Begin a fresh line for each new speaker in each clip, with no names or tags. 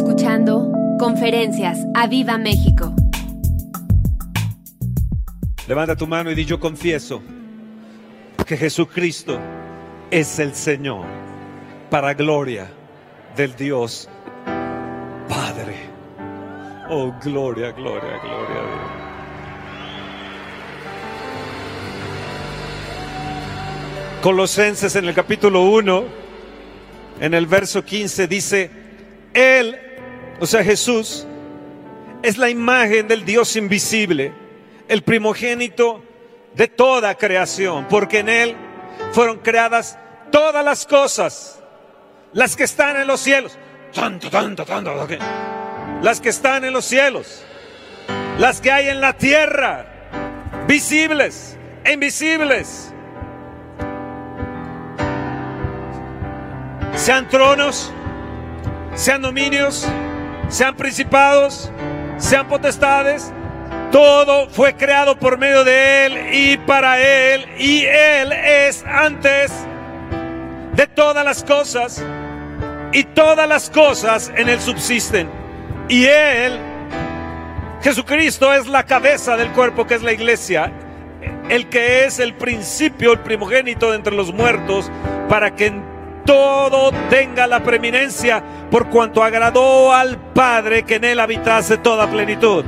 escuchando Conferencias a Viva México.
Levanta tu mano y di yo confieso que Jesucristo es el Señor para gloria del Dios Padre. Oh, gloria, gloria, gloria a Dios. Colosenses en el capítulo 1, en el verso 15 dice, Él, o sea Jesús, es la imagen del Dios invisible, el primogénito de toda creación, porque en Él fueron creadas todas las cosas, las que están en los cielos, tanto, tanto, tanto, las que están en los cielos, las que hay en la tierra, visibles e invisibles. Sean tronos, sean dominios, sean principados, sean potestades, todo fue creado por medio de Él y para Él, y Él es antes de todas las cosas, y todas las cosas en Él subsisten. Y Él, Jesucristo, es la cabeza del cuerpo que es la iglesia, el que es el principio, el primogénito de entre los muertos, para que en todo tenga la preeminencia por cuanto agradó al Padre que en él habitase toda plenitud.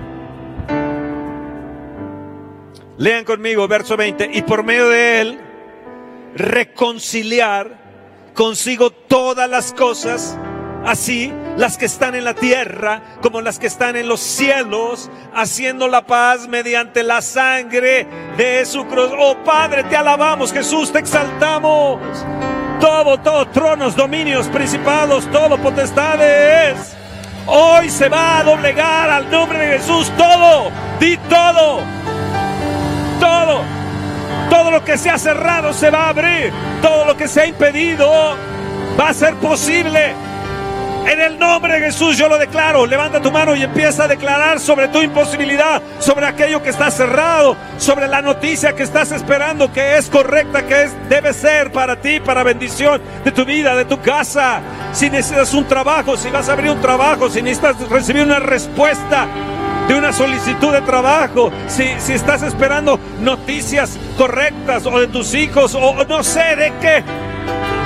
Lean conmigo verso 20, y por medio de él reconciliar consigo todas las cosas, así las que están en la tierra como las que están en los cielos, haciendo la paz mediante la sangre de su cruz. Oh Padre, te alabamos, Jesús, te exaltamos todo, todo, tronos, dominios, principados, todo, potestades. Hoy se va a doblegar al nombre de Jesús todo, di todo, todo, todo lo que se ha cerrado se va a abrir, todo lo que se ha impedido va a ser posible. En el nombre de Jesús yo lo declaro. Levanta tu mano y empieza a declarar sobre tu imposibilidad, sobre aquello que está cerrado, sobre la noticia que estás esperando que es correcta, que es, debe ser para ti, para bendición de tu vida, de tu casa. Si necesitas un trabajo, si vas a abrir un trabajo, si necesitas recibir una respuesta de una solicitud de trabajo, si, si estás esperando noticias correctas o de tus hijos o no sé de qué,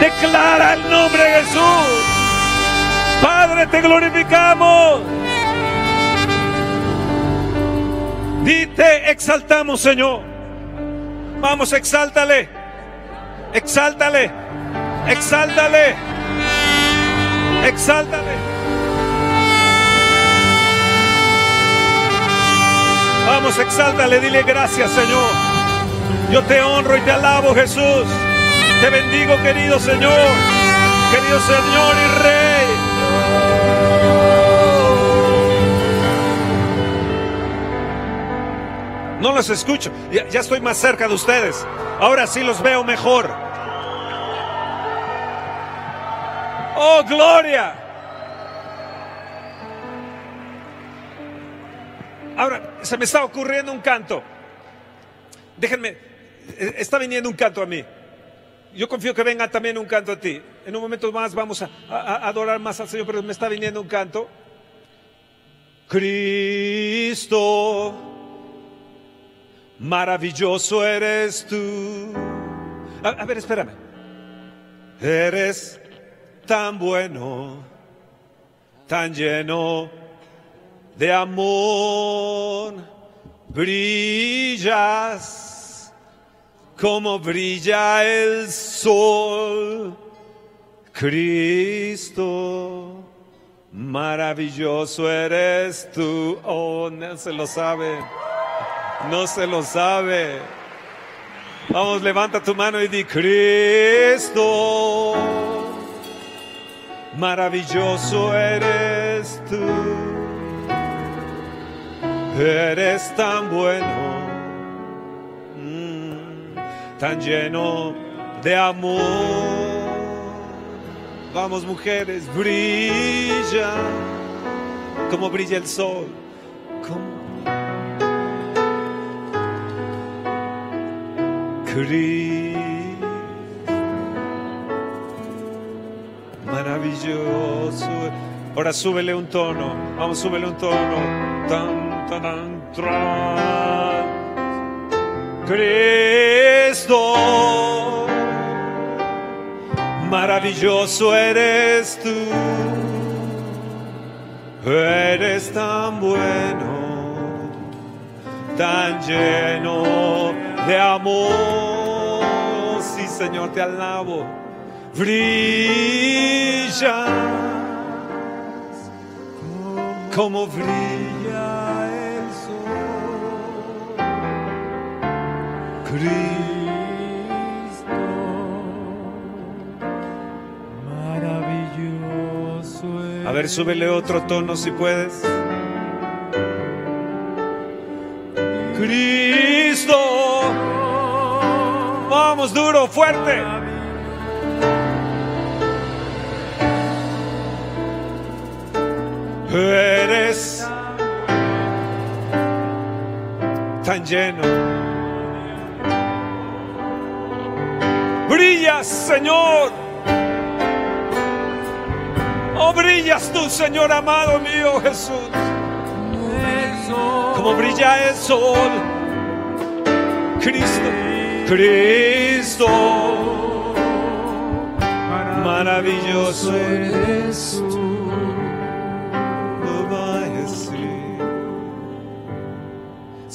declara el nombre de Jesús. Padre, te glorificamos. Y te exaltamos, Señor. Vamos, exáltale. Exáltale. Exáltale. Exáltale. Vamos, exáltale. Dile gracias, Señor. Yo te honro y te alabo, Jesús. Te bendigo, querido Señor. Querido Señor y Rey. No los escucho. Ya, estoy más cerca de ustedes. Ahora sí los veo mejor. Oh, gloria. Ahora, se me está ocurriendo un canto. Déjenme, está viniendo un canto a mí. Yo confío que venga también un canto a ti. En un momento más vamos a, a adorar más al Señor, pero me está viniendo un canto. Cristo, maravilloso eres tú. A, ver, espérame. Eres tan bueno, tan lleno de amor. Brillas como brilla el sol. Cristo, maravilloso eres tú. Oh, no se lo sabe. No se lo sabe. Vamos, levanta tu mano y di, Cristo, maravilloso eres tú. Eres tan bueno, mm, tan lleno de amor. Vamos mujeres, brilla como brilla el sol. Cristo, maravilloso. Ahora súbele un tono. Vamos, súbele un tono. Tan, tan, tan, tran. Cristo, maravilloso eres tú. Eres tan bueno, tan lleno de amor. Sí, Señor, te alabo. Brilla como brilla el sol.
Cristo, maravilloso
A ver, súbele otro tono si puedes. Cristo. Duro, fuerte. Eres tan lleno. Brillas, Señor. Oh, brillas tú, Señor amado mío Jesús. Como brilla el sol. Cristo, Cristo. Maravilloso eres tú.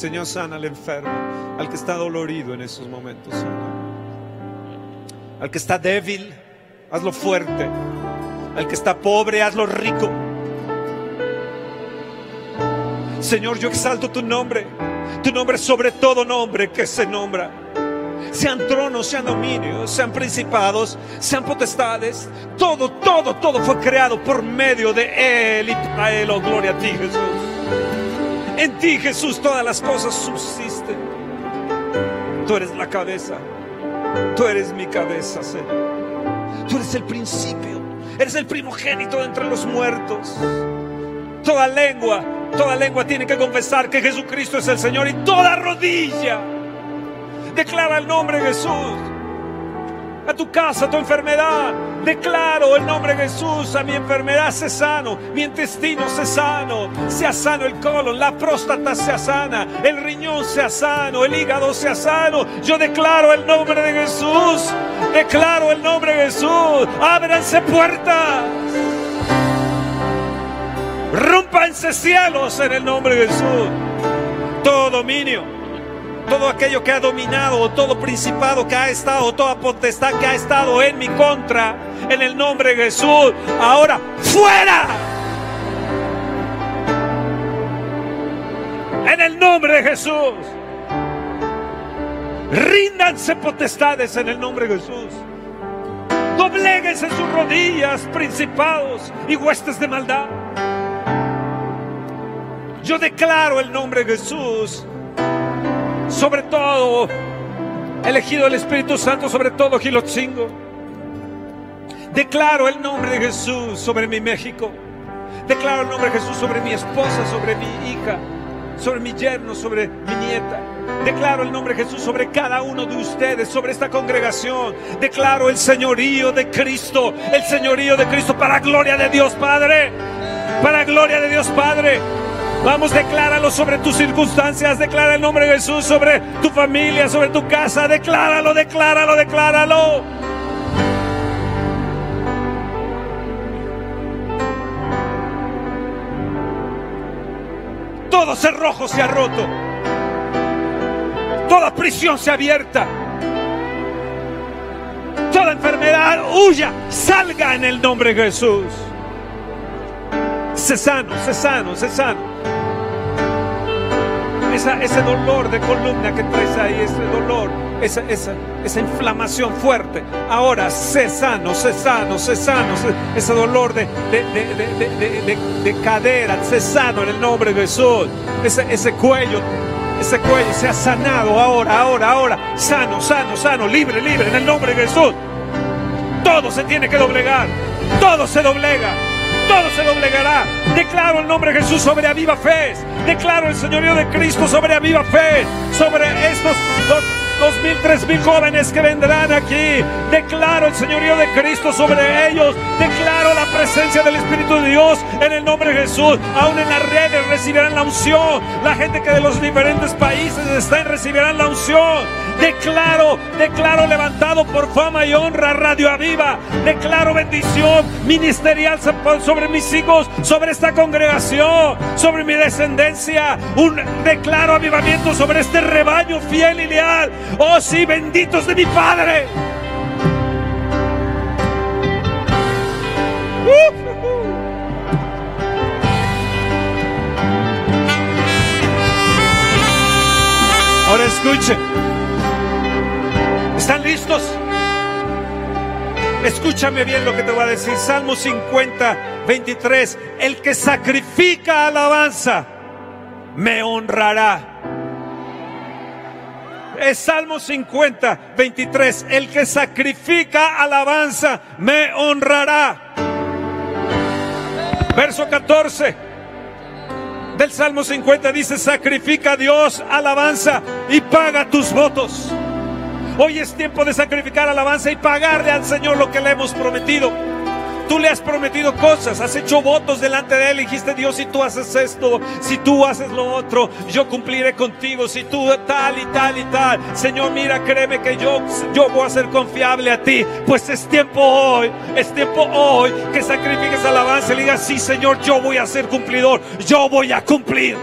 Señor, sana al enfermo, al que está dolorido en esos momentos, Señor. Al que está débil, hazlo fuerte. Al que está pobre, hazlo rico. Señor, yo exalto tu nombre. Tu nombre sobre todo nombre que se nombra. Sean tronos, sean dominios, sean principados, sean potestades. Todo, todo, todo fue creado por medio de Él y para Él. Oh, gloria a ti, Jesús. En ti, Jesús, todas las cosas subsisten. Tú eres la cabeza. Tú eres mi cabeza, Señor. Tú eres el principio. Eres el primogénito de entre los muertos. Toda lengua, toda lengua tiene que confesar que Jesucristo es el Señor y toda rodilla declara el nombre de Jesús. A tu casa, a tu enfermedad, declaro el nombre de Jesús. A mi enfermedad se sano, mi intestino se sano, sea sano el colon, la próstata sea sana, el riñón sea sano, el hígado sea sano. Yo declaro el nombre de Jesús, declaro el nombre de Jesús. Ábranse puertas. Rompanse cielos en el nombre de Jesús. Todo dominio, todo aquello que ha dominado, todo principado que ha estado, toda potestad que ha estado en mi contra, en el nombre de Jesús, ahora fuera. En el nombre de Jesús. Ríndanse potestades en el nombre de Jesús. Dobléguense sus rodillas, principados y huestes de maldad. Yo declaro el nombre de Jesús sobre todo, elegido el Espíritu Santo sobre todo Gilotzingo. Declaro el nombre de Jesús sobre mi México. Declaro el nombre de Jesús sobre mi esposa, sobre mi hija, sobre mi yerno, sobre mi nieta. Declaro el nombre de Jesús sobre cada uno de ustedes, sobre esta congregación. Declaro el señorío de Cristo, el señorío de Cristo para gloria de Dios Padre. Para gloria de Dios Padre. Vamos, decláralo sobre tus circunstancias, declara el nombre de Jesús sobre tu familia, sobre tu casa, decláralo, decláralo, decláralo. Todo cerrojo se ha roto. Toda prisión se ha abierta. Toda enfermedad huya, salga en el nombre de Jesús. Se sano, se sano, se sano. Ese dolor de columna que traes ahí, ese dolor, esa, esa, esa inflamación fuerte. Ahora, sé sano, sé sano, sé sano. ese dolor de, de- de- de cadera, sé sano en el nombre de Jesús. Ese, ese cuello, ese cuello se ha sanado ahora, ahora, ahora. Sano, sano, sano, libre, libre en el nombre de Jesús. Todo se tiene que doblegar. Todo se doblega. Todo se doblegará. Declaro el nombre de Jesús sobre Aviva Fe. Declaro el señorío de Cristo sobre Aviva Fe. Sobre estos dos mil, tres mil jóvenes que vendrán aquí. Declaro el señorío de Cristo sobre ellos. Declaro la presencia del Espíritu de Dios en el nombre de Jesús. Aún en las redes recibirán la unción. La gente que de los diferentes países están recibirán la unción. Declaro, declaro levantado por fama y honra Radio Aviva. Declaro bendición ministerial sobre mis hijos, sobre esta congregación, sobre mi descendencia. Un declaro avivamiento sobre este rebaño fiel y leal. Oh sí, benditos de mi Padre. Ahora escuche. ¿Están listos? Escúchame bien lo que te voy a decir. Salmo 50, 23. El que sacrifica alabanza me honrará. Es Salmo 50, 23. El que sacrifica alabanza me honrará. Verso 14 del Salmo 50 dice, sacrifica a Dios alabanza y paga tus votos. Hoy es tiempo de sacrificar alabanza y pagarle al Señor lo que le hemos prometido. Tú le has prometido cosas, has hecho votos delante de Él. Dijiste, Dios, si tú haces esto, si tú haces lo otro, yo cumpliré contigo. Si tú tal y tal y tal, Señor, mira, créeme que yo, yo voy a ser confiable a ti. Pues es tiempo hoy, es tiempo hoy que sacrifiques alabanza y digas, sí, Señor, yo voy a ser cumplidor, yo voy a cumplir.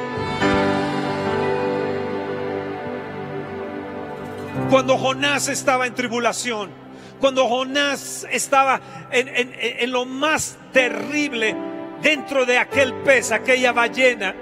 Cuando Jonás estaba en tribulación, cuando Jonás estaba en, lo más terrible dentro de aquel pez, aquella ballena,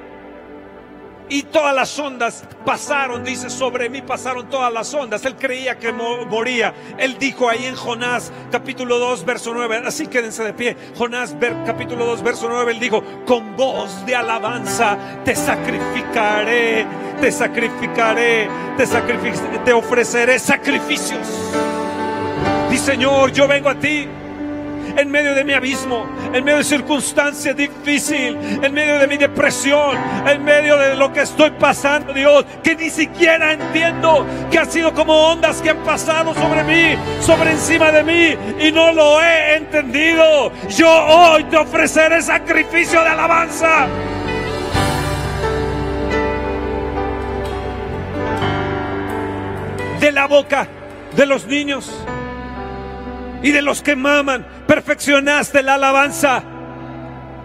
y todas las ondas pasaron, dice, sobre mí pasaron todas las ondas. Él creía que moría. Él dijo ahí en Jonás capítulo 2, verso 9, así quédense de pie. Jonás capítulo 2, verso 9, él dijo, con voz de alabanza te sacrificaré, te sacrificaré, te, te ofreceré sacrificios. Y Señor, yo vengo a ti en medio de mi abismo, en medio de circunstancias difíciles, en medio de mi depresión, en medio de lo que estoy pasando, Dios, que ni siquiera entiendo que ha sido como ondas que han pasado sobre mí, sobre encima de mí, y no lo he entendido. Yo hoy te ofreceré sacrificio de alabanza. De la boca de los niños y de los que maman. Perfeccionaste la alabanza.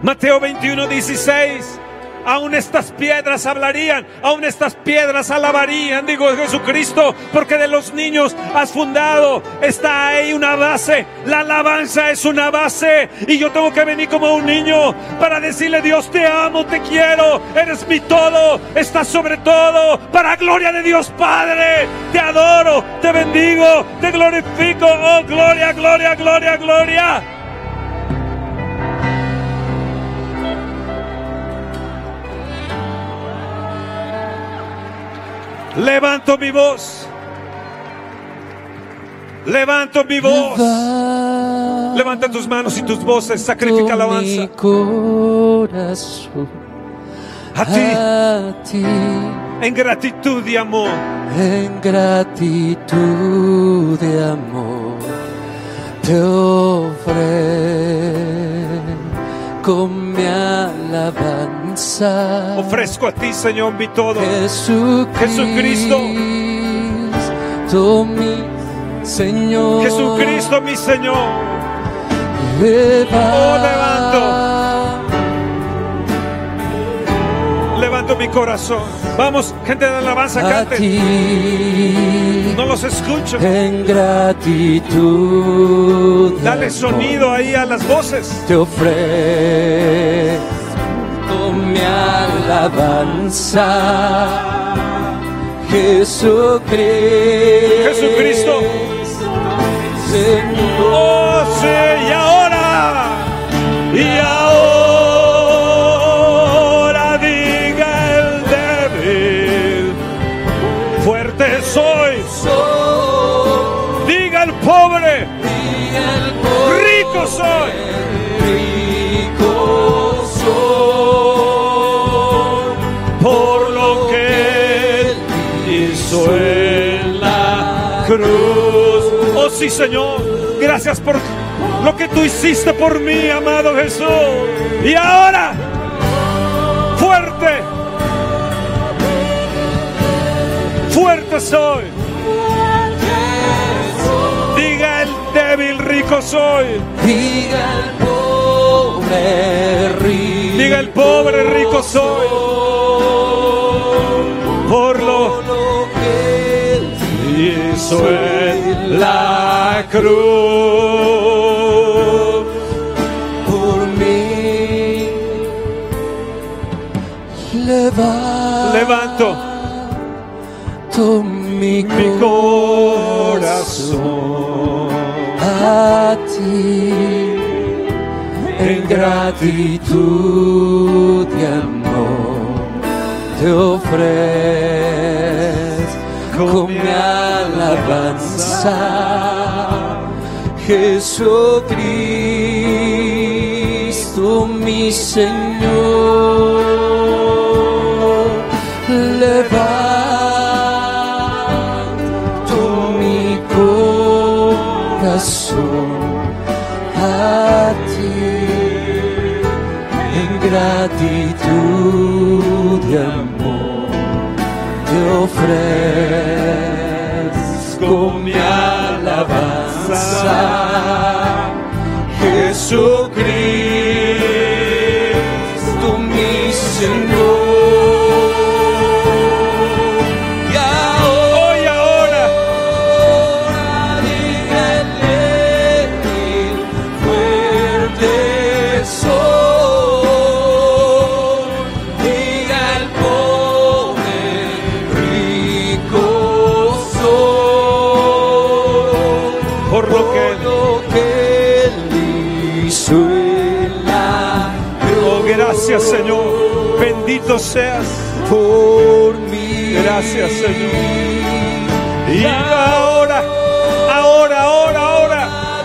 Mateo 21, 16. Aún estas piedras hablarían, aún estas piedras alabarían, digo Jesucristo, porque de los niños has fundado. Está ahí una base. La alabanza es una base. Y yo tengo que venir como un niño para decirle, Dios, te amo, te quiero, eres mi todo, estás sobre todo, para gloria de Dios Padre. Te adoro, te bendigo, te glorifico. Oh, gloria, gloria, gloria, gloria. Levanto mi voz. Levanto mi voz. Levanta tus manos y tus voces. Sacrifica alabanza. A ti.
A ti.
En gratitud y amor.
En gratitud de amor. Te ofrezco mi alabanza.
Ofrezco a ti, Señor, mi todo.
Jesucristo.
Jesucristo.
mi Señor.
Jesucristo, mi Señor. Oh, levanto. Levanto mi corazón. Vamos, gente de alabanza,
a
cante.
ti
No los escucho.
en gratitud.
Dale sonido ahí a las voces.
te ofrezco mi alabanza, Jesucristo.
Jesucristo.
Señor,
Oh, sí, y ahora. Y ahora diga el débil. Fuerte soy. Diga el pobre.
el
Rico soy. Cruz. Oh sí, Señor. Gracias por lo que tú hiciste por mí, amado Jesús. Y ahora, fuerte. Fuerte soy. Diga el débil, rico soy.
Diga el pobre rico.
Diga el pobre, rico soy. Por lo hizo en la cruz.
por mí. Levanto
Levanto
mi,
mi corazón
a ti en gratitud y amor te ofrezco mi alabanza Jesucristo mi Señor. Levanto mi corazón a ti en gratitud y amor. Te ofrezco mi alabanza. Jesucristo
Bendito seas.
por mí.
Gracias, Señor. Y ahora, ahora, ahora, ahora,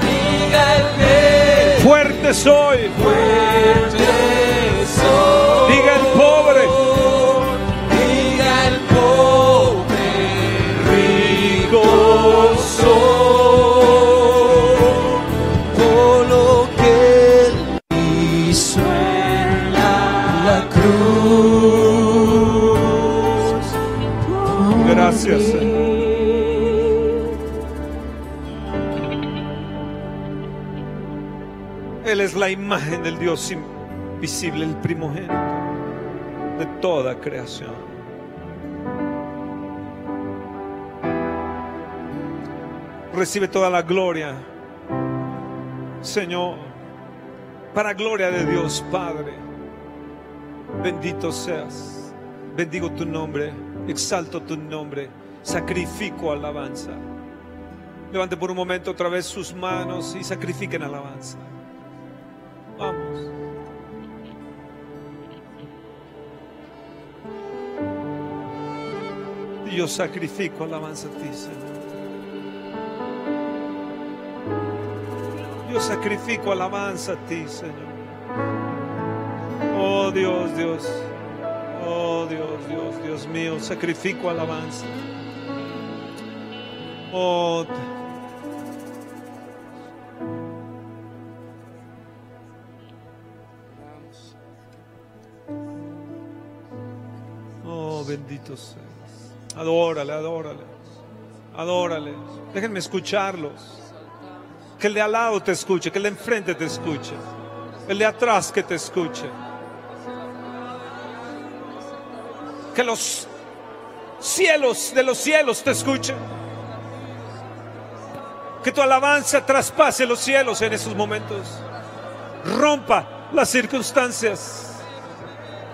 fuerte soy.
fuerte Él
es la imagen del Dios invisible, el primogénito de toda creación. Recibe toda la gloria, Señor, para gloria de Dios Padre. Bendito seas, bendigo tu nombre, exalto tu nombre, sacrifico alabanza. Levante por un momento otra vez sus manos y sacrifiquen alabanza. Vamos. Yo sacrifico alabanza a ti, Señor. Yo sacrifico alabanza a ti, Señor. Oh Dios, Dios. Oh Dios, Dios, Dios mío, sacrifico alabanza. Oh, Oh, bendito seas. Adórale, adórale. Adórale. Déjenme escucharlos. Que el de al lado te escuche, que el de enfrente te escuche. El de atrás que te escuche. Que los cielos de los cielos te escuchen. Que tu alabanza traspase los cielos en esos momentos. Rompa las circunstancias.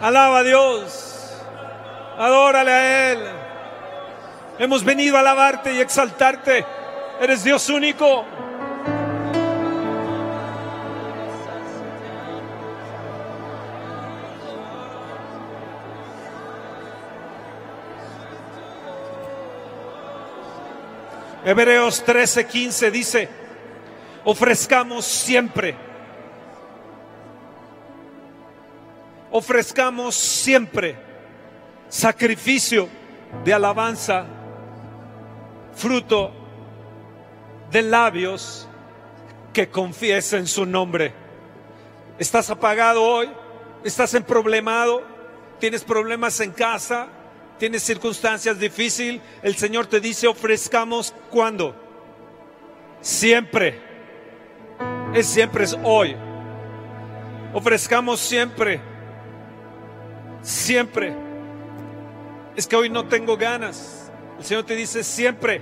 Alaba a Dios. Adórale a Él. Hemos venido a alabarte y exaltarte. Eres Dios único. Hebreos 13:15 dice, ofrezcamos siempre, ofrezcamos siempre sacrificio de alabanza, fruto de labios que confiesen su nombre. ¿Estás apagado hoy? ¿Estás en problemado? ¿Tienes problemas en casa? ¿Tienes circunstancias difíciles? El Señor te dice, ofrezcamos cuando? Siempre. Es siempre, es hoy. Ofrezcamos siempre. Siempre. Es que hoy no tengo ganas. El Señor te dice siempre.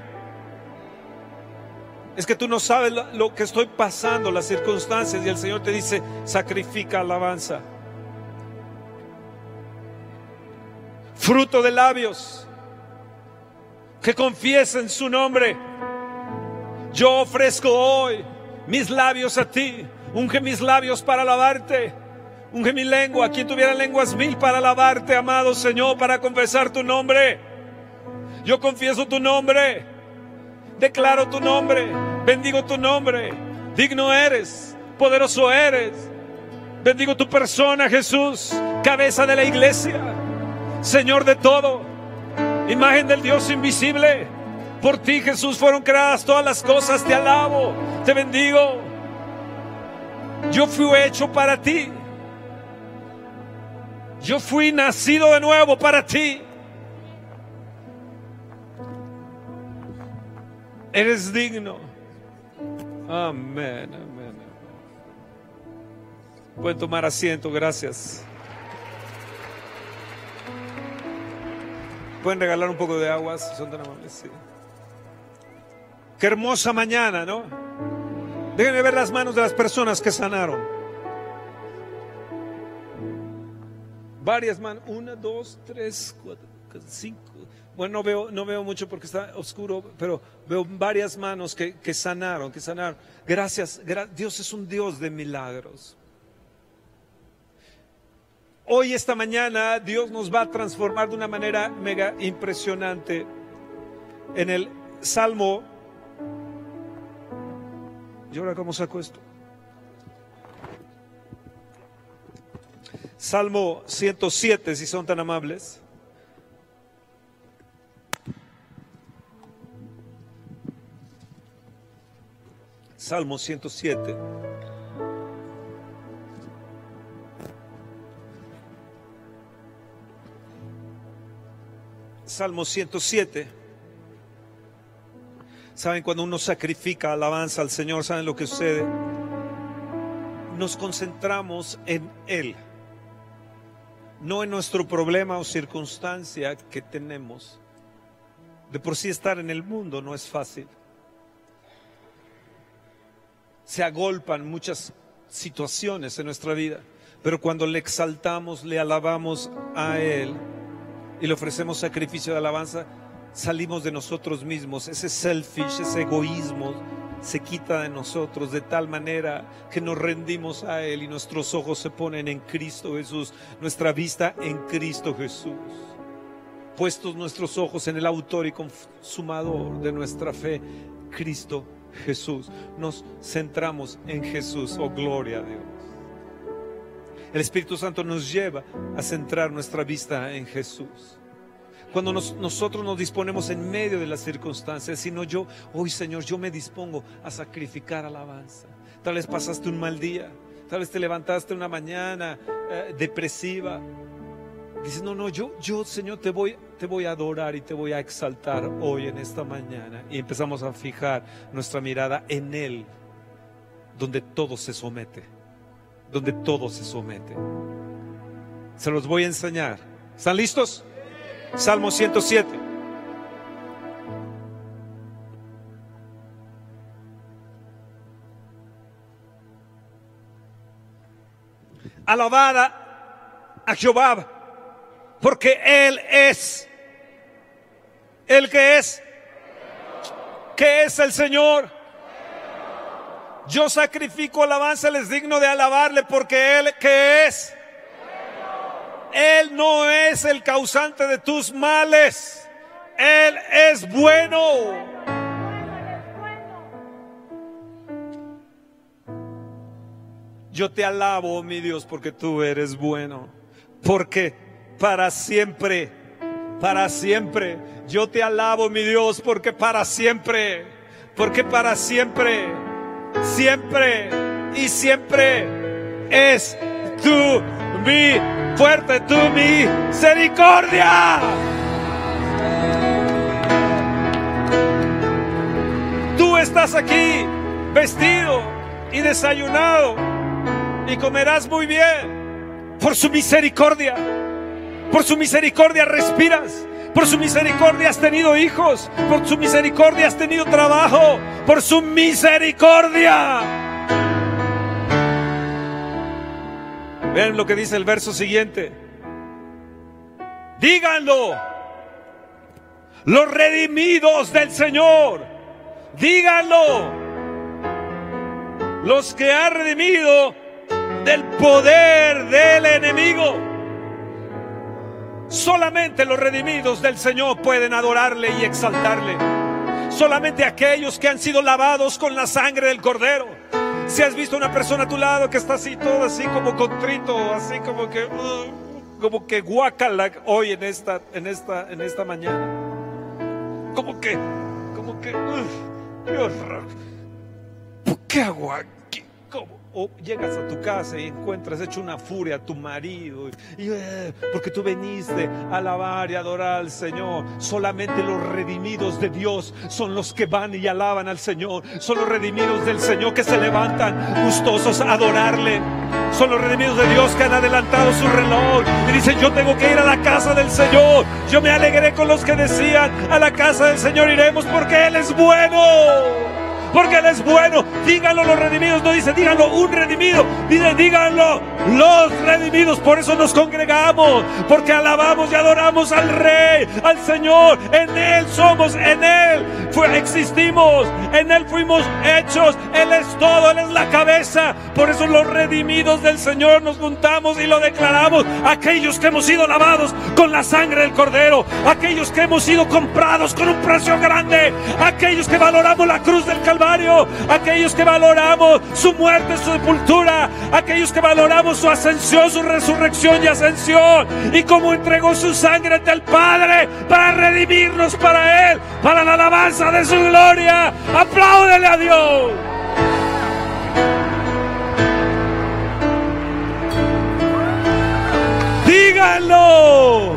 Es que tú no sabes lo, que estoy pasando, las circunstancias, y el Señor te dice, sacrifica alabanza. Fruto de labios, que confiesen su nombre. Yo ofrezco hoy mis labios a ti. Unge mis labios para alabarte. Unge mi lengua. Quien tuviera lenguas mil para alabarte, amado Señor, para confesar tu nombre. Yo confieso tu nombre. Declaro tu nombre. Bendigo tu nombre. Digno eres. Poderoso eres. Bendigo tu persona, Jesús. Cabeza de la iglesia. Señor de todo. Imagen del Dios invisible. Por ti, Jesús, fueron creadas todas las cosas. Te alabo. Te bendigo. Yo fui hecho para ti. Yo fui nacido de nuevo para ti. Eres digno. Amén, amén. Pueden tomar asiento, gracias. Pueden regalar un poco de agua si son tan amables. Qué hermosa mañana, ¿no? Déjenme ver las manos de las personas que sanaron. Varias manos. Una, dos, tres, cuatro, cinco. Bueno, no veo, no veo mucho porque está oscuro, pero veo varias manos que, sanaron, que sanaron. Gracias, Dios es un Dios de milagros. Hoy, esta mañana, Dios nos va a transformar de una manera mega impresionante. En el Salmo ¿Y ahora cómo saco esto? Salmo 107, si son tan amables. Salmo 107. Salmo 107. Saben, cuando uno sacrifica alabanza al Señor, ¿saben lo que sucede? Nos concentramos en Él, no en nuestro problema o circunstancia que tenemos. De por sí estar en el mundo no es fácil. Se agolpan muchas situaciones en nuestra vida, pero cuando le exaltamos, le alabamos a Él y le ofrecemos sacrificio de alabanza, salimos de nosotros mismos, ese selfish, ese egoísmo se quita de nosotros de tal manera que nos rendimos a Él y nuestros ojos se ponen en Cristo Jesús, nuestra vista en Cristo Jesús. Puestos nuestros ojos en el autor y consumador de nuestra fe, Cristo Jesús. Nos centramos en Jesús, oh gloria a Dios. El Espíritu Santo nos lleva a centrar nuestra vista en Jesús cuando nosotros nos disponemos en medio de las circunstancias, sino yo, hoy Señor, yo me dispongo a sacrificar alabanza. Tal vez pasaste un mal día, tal vez te levantaste una mañana eh, depresiva. Dices, no, no, yo, yo Señor, te voy, te voy a adorar y te voy a exaltar hoy en esta mañana. Y empezamos a fijar nuestra mirada en Él, donde todo se somete, donde todo se somete. Se los voy a enseñar. ¿Están listos? Salmo 107. Alabada a Jehová, porque Él es el que es, que es el Señor. Yo sacrifico alabanza, les digno de alabarle, porque Él que es él no es el causante de tus males. Él es bueno. Yo te alabo, mi Dios, porque tú eres bueno. Porque para siempre, para siempre, yo te alabo, mi Dios, porque para siempre Porque para siempre, siempre y siempre es tu mi fuerte, tu misericordia. Tú estás aquí vestido y desayunado y comerás muy bien por su misericordia. Por su misericordia respiras. Por su misericordia has tenido hijos. Por su misericordia has tenido trabajo. Por su misericordia. Ven lo que dice el verso siguiente. Díganlo. Los redimidos del Señor. Díganlo. Los que ha redimido del poder del enemigo. Solamente los redimidos del Señor pueden adorarle y exaltarle. Solamente aquellos que han sido lavados con la sangre del Cordero. Si has visto una persona a tu lado que está así, todo así como contrito, así como que, uh, como que hoy en esta, en esta, en esta mañana. Como que, como que, uh, Dios, ¿por qué hago. O llegas a tu casa y encuentras hecho una furia a tu marido, y, eh, porque tú veniste a alabar y adorar al Señor. Solamente los redimidos de Dios son los que van y alaban al Señor. Son los redimidos del Señor que se levantan gustosos a adorarle. Son los redimidos de Dios que han adelantado su reloj y dicen, yo tengo que ir a la casa del Señor. Yo me alegré con los que decían, a la casa del Señor iremos porque Él es bueno porque Él es bueno. Díganlo los redimidos, no dice díganlo un redimido, dice díganlo los redimidos. Por eso nos congregamos, porque alabamos y adoramos al Rey, al Señor. En Él somos, en Él fue, existimos, en Él fuimos hechos. Él es todo, Él es la cabeza. Por eso los redimidos del Señor nos juntamos y lo declaramos. Aquellos que hemos sido lavados con la sangre del Cordero, aquellos que hemos sido comprados con un precio grande, aquellos que valoramos la cruz del Calvario aquellos que valoramos su muerte, su sepultura, aquellos que valoramos su ascensión, su resurrección y ascensión, y cómo entregó su sangre ante el Padre para redimirnos para Él, para la alabanza de su gloria. Apláudele a Dios. Díganlo. Díganlo.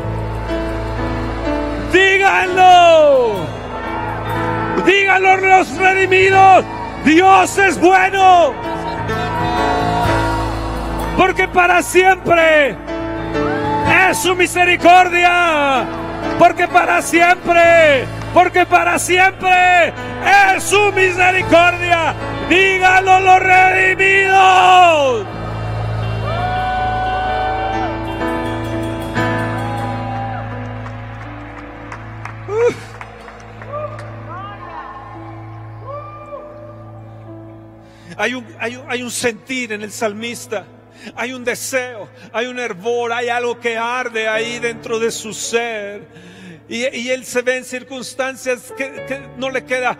Los redimidos. Dios es bueno. Porque para siempre es su misericordia. Porque para siempre, porque para siempre es su misericordia. Díganlo los redimidos. Hay un, hay, un, sentir en el salmista. Hay un deseo, hay un hervor, hay algo que arde ahí dentro de su ser. Y, él se ve en circunstancias que, no le queda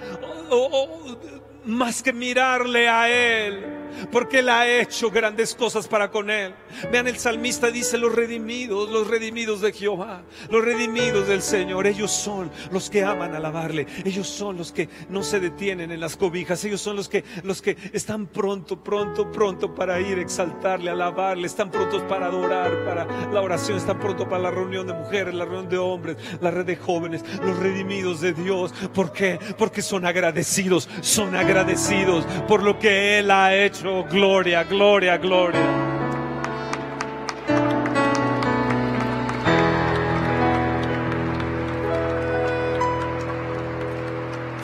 más que mirarle a Él porque Él ha hecho grandes cosas para con Él. Vean, el salmista dice, los redimidos, los redimidos de Jehová, los redimidos del Señor, ellos son los que aman alabarle, ellos son los que no se detienen en las cobijas, ellos son los que, los que están pronto, pronto, pronto para ir a exaltarle, alabarle, están prontos para adorar, para la oración, están prontos para la reunión de mujeres, la reunión de hombres, la red de jóvenes, los redimidos de Dios. ¿Por qué? Porque son agradecidos, son agradecidos por lo que Él ha hecho gloria, gloria, gloria.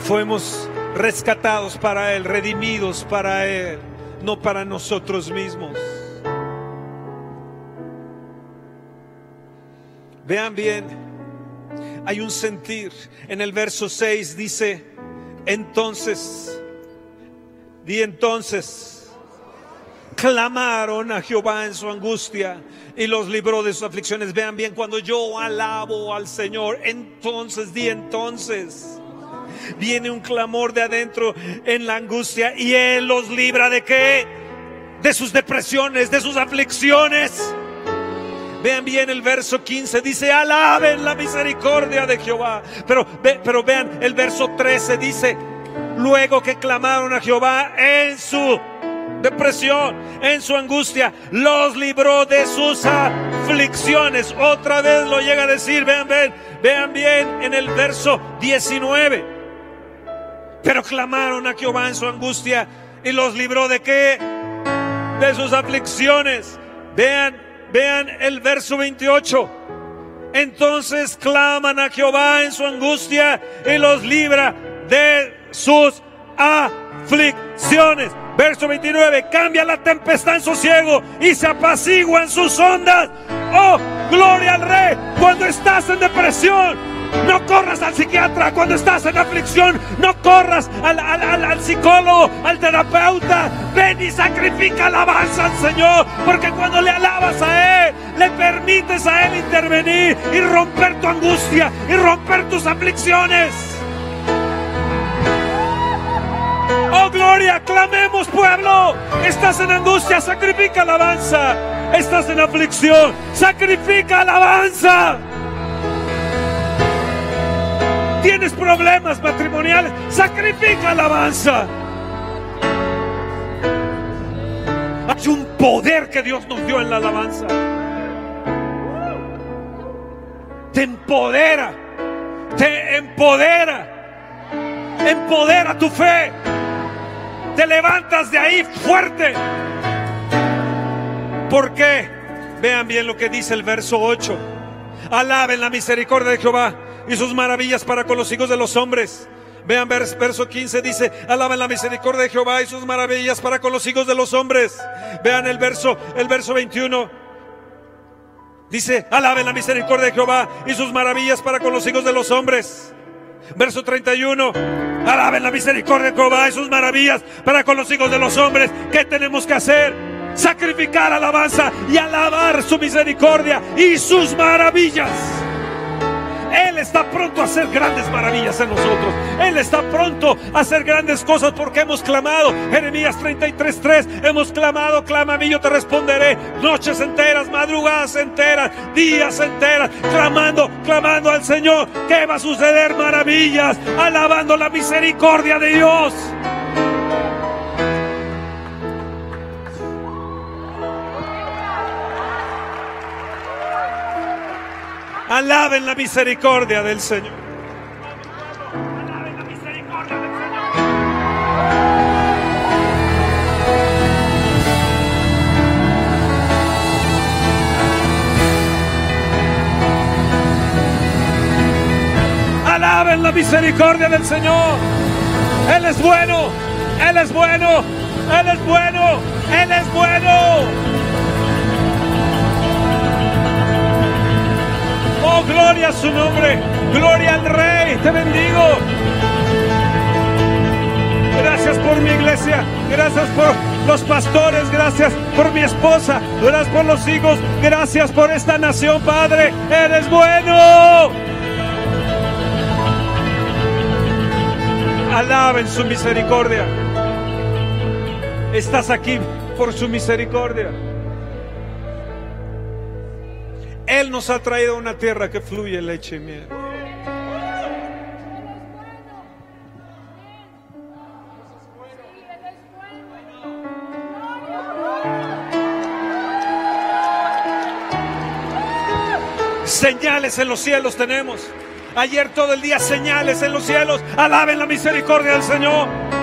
Fuimos rescatados para Él, redimidos para Él, no para nosotros mismos. Vean bien, hay un sentir. En el verso 6 dice, entonces, di entonces, clamaron a Jehová en su angustia y los libró de sus aflicciones. Vean bien, cuando yo alabo al Señor, entonces di entonces. Viene un clamor de adentro en la angustia y Él los libra de qué? De sus depresiones, de sus aflicciones. Vean bien el verso 15, dice, alaben la misericordia de Jehová. Pero, pero vean, el verso 13 dice, luego que clamaron a Jehová en su depresión, en su angustia, los libró de sus aflicciones. Otra vez lo llega a decir, vean, vean, vean bien en el verso 19. Pero clamaron a Jehová en su angustia y los libró de qué? De sus aflicciones. Vean, vean el verso 28. Entonces claman a Jehová en su angustia y los libra de sus aflicciones. Verso 29, cambia la tempestad en sosiego y se apacigua en sus ondas. Oh, gloria al rey. Cuando estás en depresión, no corras al psiquiatra cuando estás en aflicción. No corras al, al, psicólogo, al terapeuta. Ven y sacrifica alabanza al Señor. Porque cuando le alabas a Él, le permites a Él intervenir y romper tu angustia y romper tus aflicciones. Oh gloria, clamemos pueblo. Estás en angustia, sacrifica alabanza. Estás en aflicción, sacrifica alabanza. Tienes problemas matrimoniales, sacrifica alabanza. Hay un poder que Dios nos dio en la alabanza. Te empodera, te empodera, empodera tu fe. Te levantas de ahí fuerte. ¿Por qué? Vean bien lo que dice el verso 8. Alaben la misericordia de Jehová y sus maravillas para con los hijos de los hombres. Vean verso 15 dice, alaben la misericordia de Jehová y sus maravillas para con los hijos de los hombres. Vean el verso, el verso 21. Dice, alaben la misericordia de Jehová y sus maravillas para con los hijos de los hombres. Verso 31. Alaben la misericordia de Jehová y sus maravillas para con los hijos de los hombres. ¿Qué tenemos que hacer? Sacrificar alabanza y alabar su misericordia y sus maravillas. Él está pronto a hacer grandes maravillas en nosotros. Él está pronto a hacer grandes cosas porque hemos clamado. Jeremías 33:3. Hemos clamado, clama a mí, yo te responderé. Noches enteras, madrugadas enteras, días enteras, clamando, clamando al Señor. ¿Qué va a suceder? Maravillas, alabando la misericordia de Dios. Alaben la misericordia del Señor. Alaben la misericordia del Señor. Él es bueno, Él es bueno, Él es bueno, Él es bueno. Oh, gloria a su nombre. Gloria al Rey. Te bendigo. Gracias por mi iglesia. Gracias por los pastores. Gracias por mi esposa. Gracias por los hijos. Gracias por esta nación, Padre. Eres bueno. Alaben su misericordia. Estás aquí por su misericordia. Él nos ha traído a una tierra que fluye leche y miel. Señales en los cielos tenemos. Ayer todo el día señales en los cielos. Alaben la misericordia del Señor.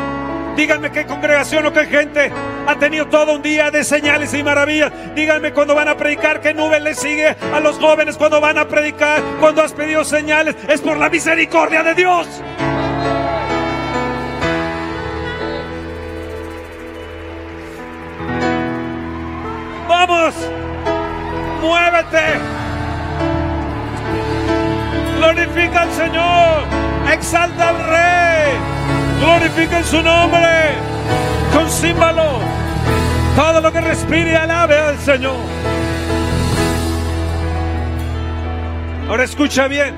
Díganme qué congregación o qué gente ha tenido todo un día de señales y maravillas. Díganme cuando van a predicar qué nube les sigue a los jóvenes cuando van a predicar, cuando has pedido señales. Es por la misericordia de Dios. Vamos, muévete. Glorifica al Señor. Exalta al Rey. Glorifiquen su nombre con símbolo. Todo lo que respire alabe al Señor. Ahora escucha bien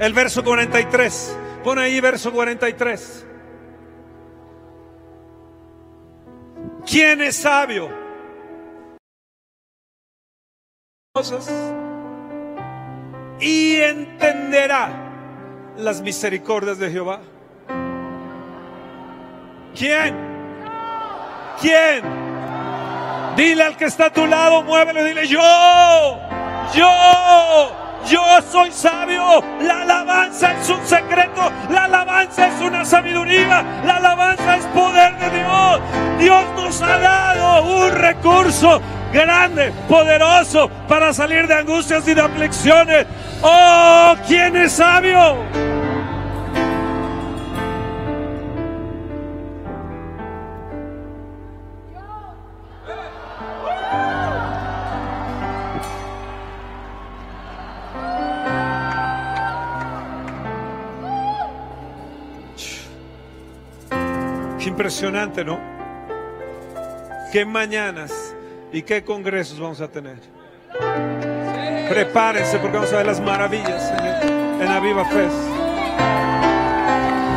el verso 43. Pon ahí verso 43. ¿Quién es sabio? Y entenderá las misericordias de Jehová. ¿Quién? ¿Quién? Dile al que está a tu lado, muévelo, dile yo, yo, yo soy sabio. La alabanza es un secreto, la alabanza es una sabiduría, la alabanza es poder de Dios. Dios nos ha dado un recurso grande, poderoso para salir de angustias y de aflicciones. Oh, ¿quién es sabio? Impresionante, ¿no? Qué mañanas y qué congresos vamos a tener. Prepárense porque vamos a ver las maravillas en, en Aviva Fest.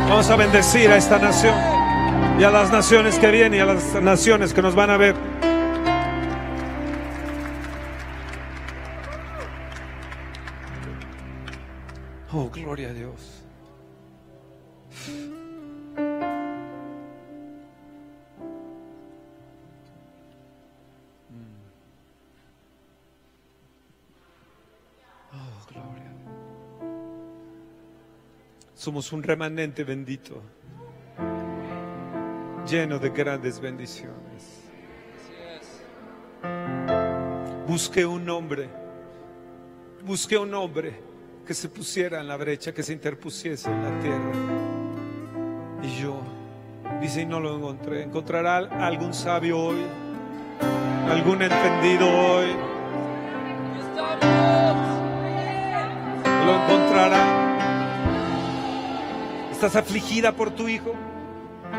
Vamos a bendecir a esta nación y a las naciones que vienen y a las naciones que nos van a ver. Oh, gloria a Dios. Somos un remanente bendito, lleno de grandes bendiciones. Busqué un hombre, busqué un hombre que se pusiera en la brecha, que se interpusiese en la tierra. Y yo, dice, y no lo encontré. ¿Encontrará algún sabio hoy? ¿Algún entendido hoy? Lo encontrará. ¿Estás afligida por tu hijo?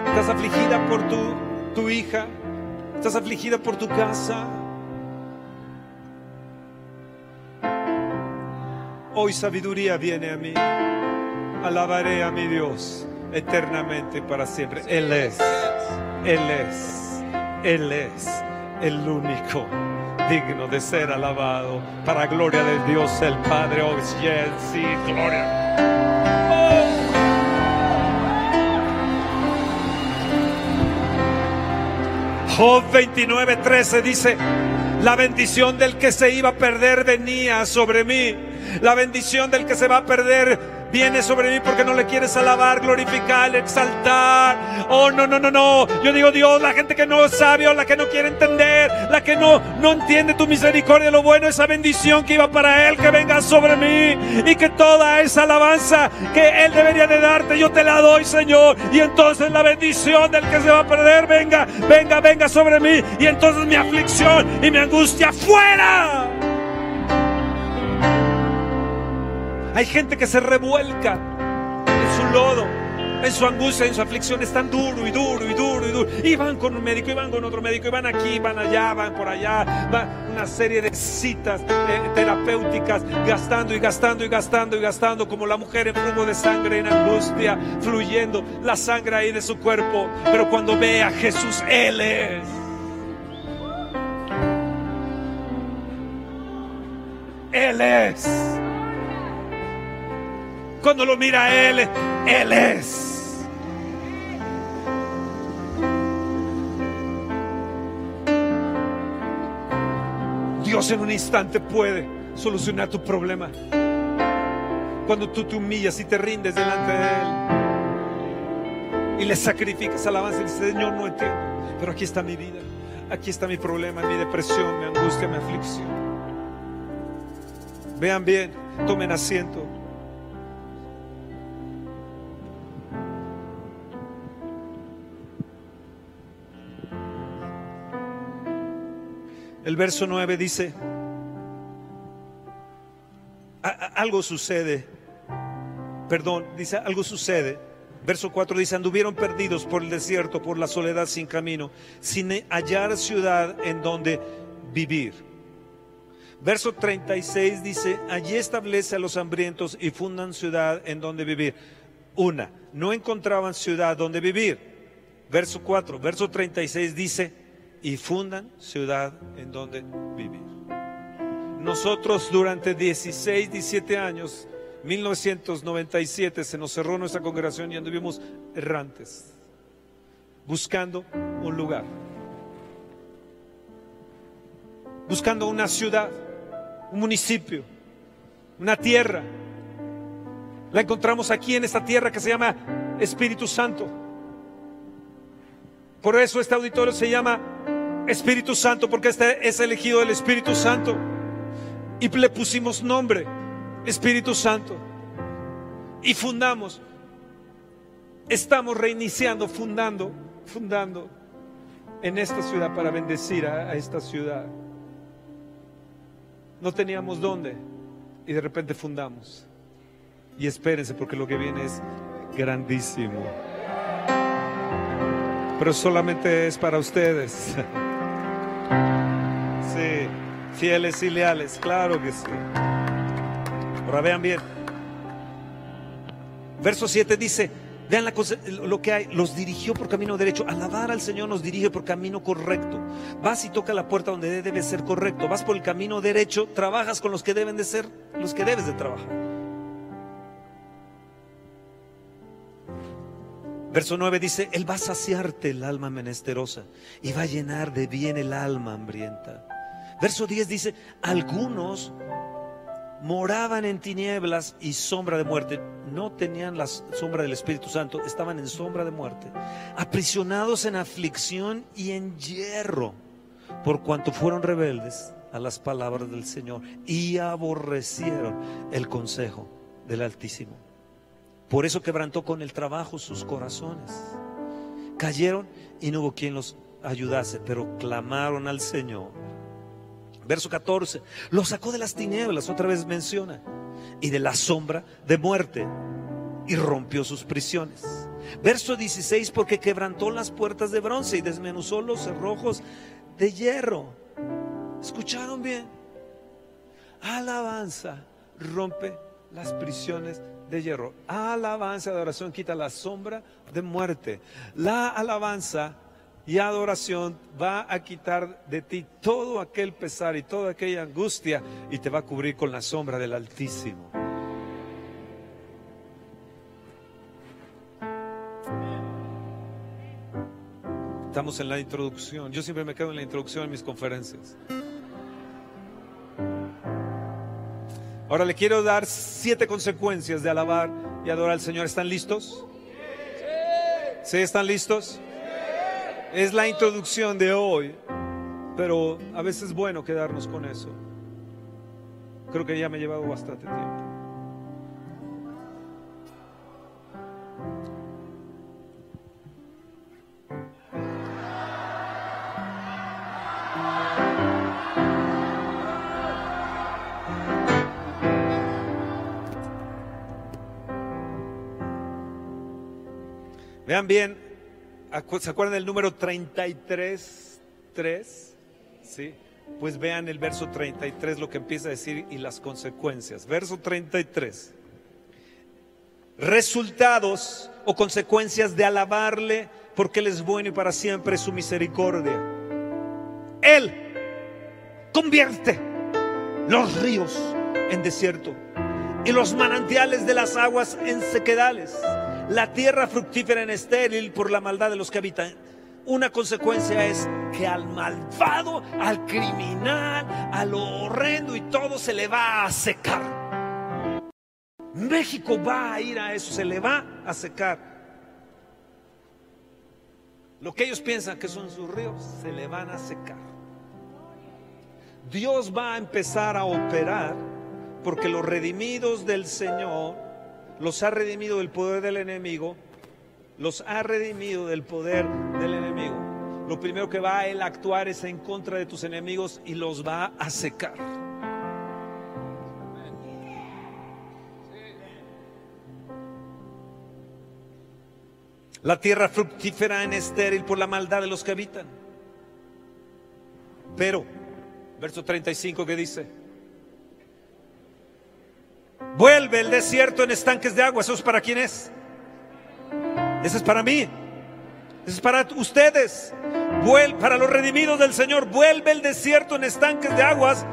¿Estás afligida por tu, tu hija? ¿Estás afligida por tu casa? Hoy sabiduría viene a mí. Alabaré a mi Dios eternamente y para siempre. Él es, Él es, Él es el único digno de ser alabado para gloria de Dios el Padre. Oh, yes, sí, gloria. Job 29, 13 dice, la bendición del que se iba a perder venía sobre mí. La bendición del que se va a perder viene sobre mí porque no le quieres alabar, glorificar, exaltar. Oh, no, no, no, no. Yo digo, Dios, la gente que no es sabio, la que no quiere entender, la que no, no entiende tu misericordia, lo bueno, esa bendición que iba para Él, que venga sobre mí y que toda esa alabanza que Él debería de darte, yo te la doy, Señor. Y entonces la bendición del que se va a perder, venga, venga, venga sobre mí. Y entonces mi aflicción y mi angustia fuera. Hay gente que se revuelca en su lodo, en su angustia, en su aflicción. Es tan duro y duro y duro y duro. Y van con un médico, y van con otro médico, y van aquí, van allá, van por allá. Va una serie de citas eh, terapéuticas, gastando y gastando y gastando y gastando, como la mujer en flujo de sangre, en angustia, fluyendo la sangre ahí de su cuerpo. Pero cuando ve a Jesús, Él es. Él es. Cuando lo mira Él, Él es. Dios en un instante puede solucionar tu problema. Cuando tú te humillas y te rindes delante de Él y le sacrificas alabanza y dices, Señor, no entiendo, pero aquí está mi vida, aquí está mi problema, mi depresión, mi angustia, mi aflicción. Vean bien, tomen asiento. El verso 9 dice, "A- a- algo sucede, perdón, dice, algo sucede. Verso 4 dice, anduvieron perdidos por el desierto, por la soledad sin camino, sin hallar ciudad en donde vivir. Verso 36 dice, allí establece a los hambrientos y fundan ciudad en donde vivir. Una, no encontraban ciudad donde vivir. Verso 4, verso 36 dice, y fundan ciudad en donde vivir. Nosotros durante 16, 17 años, 1997, se nos cerró nuestra congregación y anduvimos errantes. buscando un lugar, buscando una ciudad, un municipio, una tierra. La encontramos aquí en esta tierra que se llama Espíritu Santo. Por eso este auditorio se llama Espíritu Santo, porque este es elegido el Espíritu Santo. Y le pusimos nombre, Espíritu Santo. Y fundamos, estamos reiniciando, fundando, fundando en esta ciudad para bendecir a, a esta ciudad. No teníamos dónde y de repente fundamos. Y espérense porque lo que viene es grandísimo. Pero solamente es para ustedes. Sí, fieles y leales, claro que sí. Ahora vean bien. Verso 7 dice, vean la cosa, lo que hay, los dirigió por camino derecho. Alabar al Señor nos dirige por camino correcto. Vas y toca la puerta donde debe ser correcto. Vas por el camino derecho, trabajas con los que deben de ser, los que debes de trabajar. Verso 9 dice, Él va a saciarte el alma menesterosa y va a llenar de bien el alma hambrienta. Verso 10 dice, algunos moraban en tinieblas y sombra de muerte. No tenían la sombra del Espíritu Santo, estaban en sombra de muerte. Aprisionados en aflicción y en hierro, por cuanto fueron rebeldes a las palabras del Señor y aborrecieron el consejo del Altísimo. Por eso quebrantó con el trabajo sus corazones. Cayeron y no hubo quien los ayudase, pero clamaron al Señor. Verso 14, lo sacó de las tinieblas, otra vez menciona, y de la sombra de muerte, y rompió sus prisiones. Verso 16, porque quebrantó las puertas de bronce y desmenuzó los cerrojos de hierro. ¿Escucharon bien? Alabanza rompe las prisiones de hierro. Alabanza y adoración quita la sombra de muerte. La alabanza y adoración va a quitar de ti todo aquel pesar y toda aquella angustia y te va a cubrir con la sombra del Altísimo. Estamos en la introducción. Yo siempre me quedo en la introducción en mis conferencias. Ahora le quiero dar siete consecuencias de alabar y adorar al Señor. ¿Están listos? ¿Sí? ¿Están listos? Es la introducción de hoy, pero a veces es bueno quedarnos con eso. Creo que ya me he llevado bastante tiempo. Vean bien, ¿se acuerdan del número 33? 3? ¿Sí? Pues vean el verso 33, lo que empieza a decir y las consecuencias. Verso 33. Resultados o consecuencias de alabarle porque Él es bueno y para siempre su misericordia. Él convierte los ríos en desierto y los manantiales de las aguas en sequedales la tierra fructífera en estéril por la maldad de los que habitan. Una consecuencia es que al malvado, al criminal, a lo horrendo y todo se le va a secar. México va a ir a eso, se le va a secar. Lo que ellos piensan que son sus ríos, se le van a secar. Dios va a empezar a operar porque los redimidos del Señor los ha redimido del poder del enemigo, los ha redimido del poder del enemigo. Lo primero que va a él actuar es en contra de tus enemigos y los va a secar. La tierra fructífera en estéril por la maldad de los que habitan. Pero, verso 35 que dice, Vuelve el desierto en estanques de agua. ¿Eso es para quién es? Eso es para mí. Eso es para ustedes. para los redimidos del Señor. Vuelve el desierto en estanques de aguas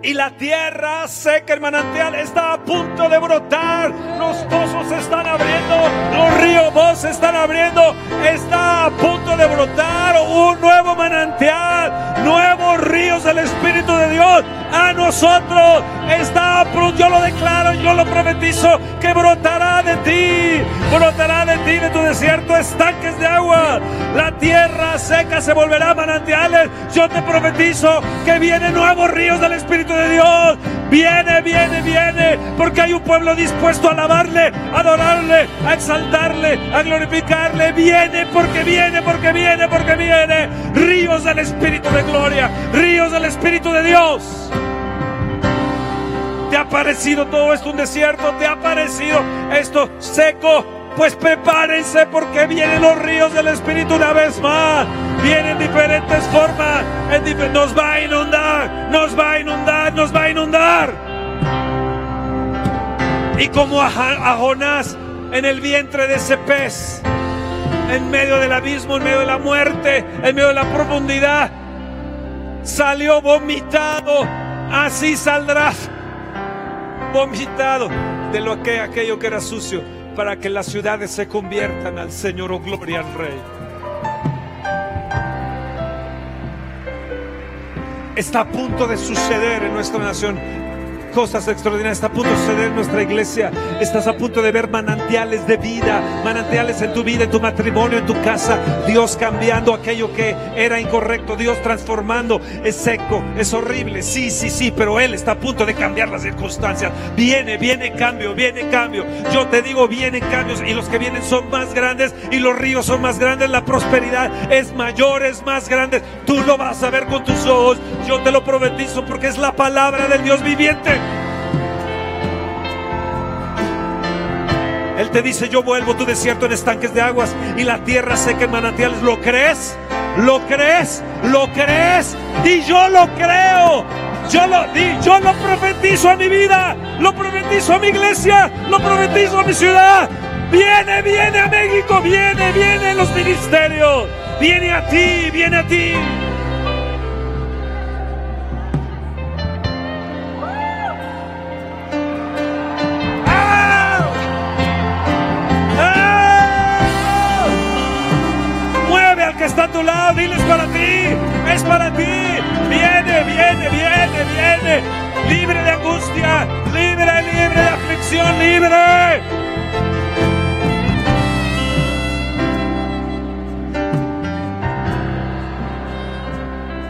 y la tierra seca, el manantial está a punto de brotar. Los pozos se están abriendo, los ríos se están abriendo. Está a punto de brotar un nuevo manantial, nuevos ríos del Espíritu de Dios a nosotros. Está yo lo declaro, yo lo profetizo, que brotará de ti, brotará de ti, de tu desierto, estanques de agua. La tierra seca se volverá manantiales. Yo te profetizo que vienen nuevos ríos del Espíritu de Dios. Viene, viene, viene, porque hay un pueblo dispuesto a alabarle, a adorarle, a exaltarle, a glorificarle. Viene, porque viene, porque viene, porque viene. Ríos del Espíritu de gloria, ríos del Espíritu de Dios. ¿Te ha parecido todo esto un desierto? ¿Te ha parecido esto seco? Pues prepárense porque vienen los ríos del Espíritu una vez más. Vienen diferentes formas. nos va a inundar, nos va a inundar, nos va a inundar. Y como a, Jonás en el vientre de ese pez, en medio del abismo, en medio de la muerte, en medio de la profundidad, salió vomitado. Así saldrás vomitado de lo que aquello que era sucio para que las ciudades se conviertan al Señor, o oh, gloria al Rey. Está a punto de suceder en nuestra nación cosas extraordinarias. Está a punto de suceder en nuestra iglesia. Estás a punto de ver manantiales de vida, manantiales en tu vida, en tu matrimonio, en tu casa. Dios cambiando aquello que era incorrecto. Dios transformando. Es seco, es horrible. Sí, sí, sí, pero Él está a punto de cambiar las circunstancias. Viene, viene cambio, viene cambio. Yo te digo, vienen cambios y los que vienen son más grandes y los ríos son más grandes. La prosperidad es mayor, es más grande. Tú lo vas a ver con tus ojos. Yo te lo profetizo porque es la palabra del Dios viviente. Él te dice, yo vuelvo tu desierto en estanques de aguas y la tierra seca en manantiales. ¿Lo crees? ¿Lo crees? ¿Lo crees? Y yo lo creo. Yo lo, di, yo lo profetizo a mi vida, lo profetizo a mi iglesia, lo profetizo a mi ciudad. Viene, viene a México, viene, viene los ministerios. Viene a ti, viene a ti. Está a tu lado, diles para ti, es para ti. Viene, viene, viene, viene. Libre de angustia, libre, libre de aflicción, libre.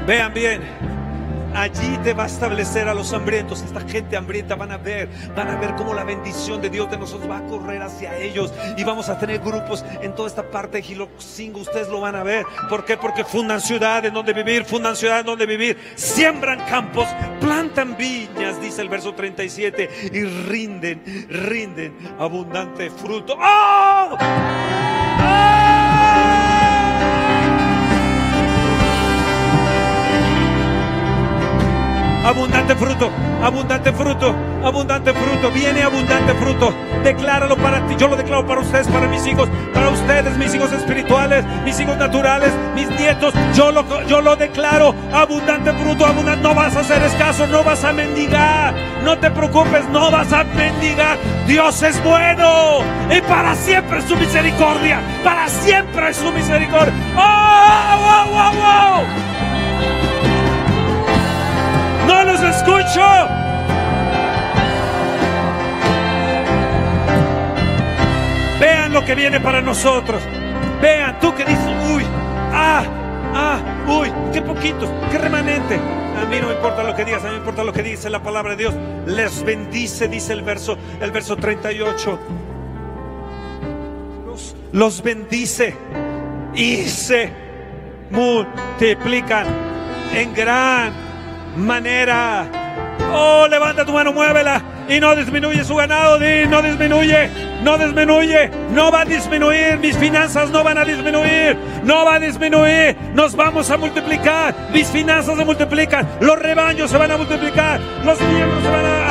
Vean bien. Allí te va a establecer a los hambrientos. Esta gente hambrienta van a ver, van a ver cómo la bendición de Dios de nosotros va a correr hacia ellos. Y vamos a tener grupos en toda esta parte de Giloxingo. Ustedes lo van a ver. ¿Por qué? Porque fundan ciudades donde vivir, fundan ciudades donde vivir. Siembran campos, plantan viñas, dice el verso 37. Y rinden, rinden abundante fruto. ¡Oh! Abundante fruto, abundante fruto, abundante fruto, viene abundante fruto. Decláralo para ti, yo lo declaro para ustedes, para mis hijos, para ustedes, mis hijos espirituales, mis hijos naturales, mis nietos. Yo lo, yo lo declaro, abundante fruto, abundante. No vas a hacer escaso, no vas a mendigar, no te preocupes, no vas a mendigar. Dios es bueno y para siempre su misericordia, para siempre es su misericordia. ¡Oh, wow, wow, wow! Los escucho. Vean lo que viene para nosotros. Vean, tú que dices, uy, ah, ah, uy, qué poquitos, qué remanente. A mí no me importa lo que digas, a mí me importa lo que dice la palabra de Dios. Les bendice, dice el verso, el verso 38. Los, los bendice y se multiplican en gran manera. Oh, levanta tu mano, muévela y no disminuye su ganado, no disminuye, no disminuye, no va a disminuir, mis finanzas no van a disminuir, no va a disminuir, nos vamos a multiplicar, mis finanzas se multiplican, los rebaños se van a multiplicar, los miembros se van a,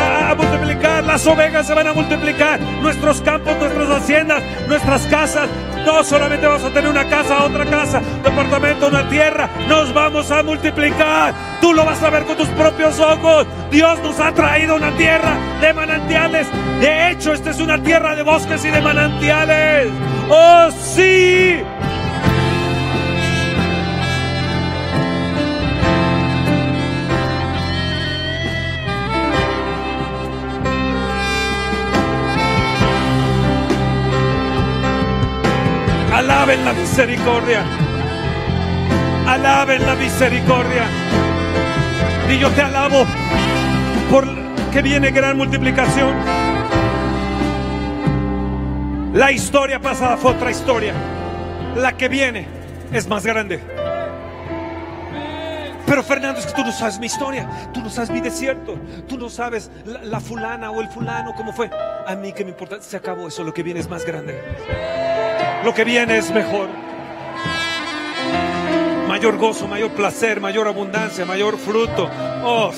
Las ovejas se van a multiplicar, nuestros campos, nuestras haciendas, nuestras casas. No solamente vamos a tener una casa, otra casa, departamento, una tierra. Nos vamos a multiplicar. Tú lo vas a ver con tus propios ojos. Dios nos ha traído una tierra de manantiales. De hecho, esta es una tierra de bosques y de manantiales. Oh, sí. Alaben la misericordia. Alaben la misericordia. Y yo te alabo por que viene gran multiplicación. La historia pasada fue otra historia. La que viene es más grande. Pero Fernando, es que tú no sabes mi historia, tú no sabes mi desierto, tú no sabes la, la fulana o el fulano, cómo fue. A mí que me importa, se acabó eso, lo que viene es más grande. Lo que viene es mejor. Mayor gozo, mayor placer, mayor abundancia, mayor fruto. Oh.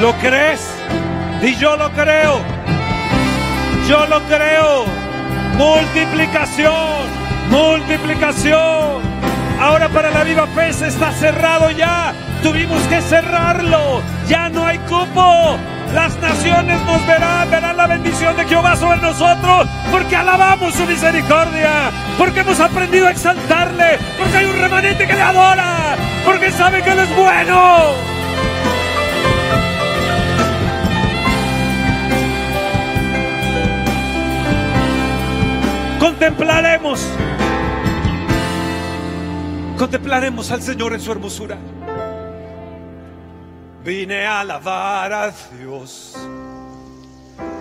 ¿Lo crees? Y yo lo creo. Yo lo creo. Multiplicación, multiplicación. Ahora para la viva fe se está cerrado ya. Tuvimos que cerrarlo. Ya no hay cupo. Las naciones nos verán, verán la bendición de Jehová sobre nosotros, porque alabamos su misericordia, porque hemos aprendido a exaltarle, porque hay un remanente que le adora, porque sabe que Él es bueno. Contemplaremos, contemplaremos al Señor en su hermosura. Vine a alabar a Dios.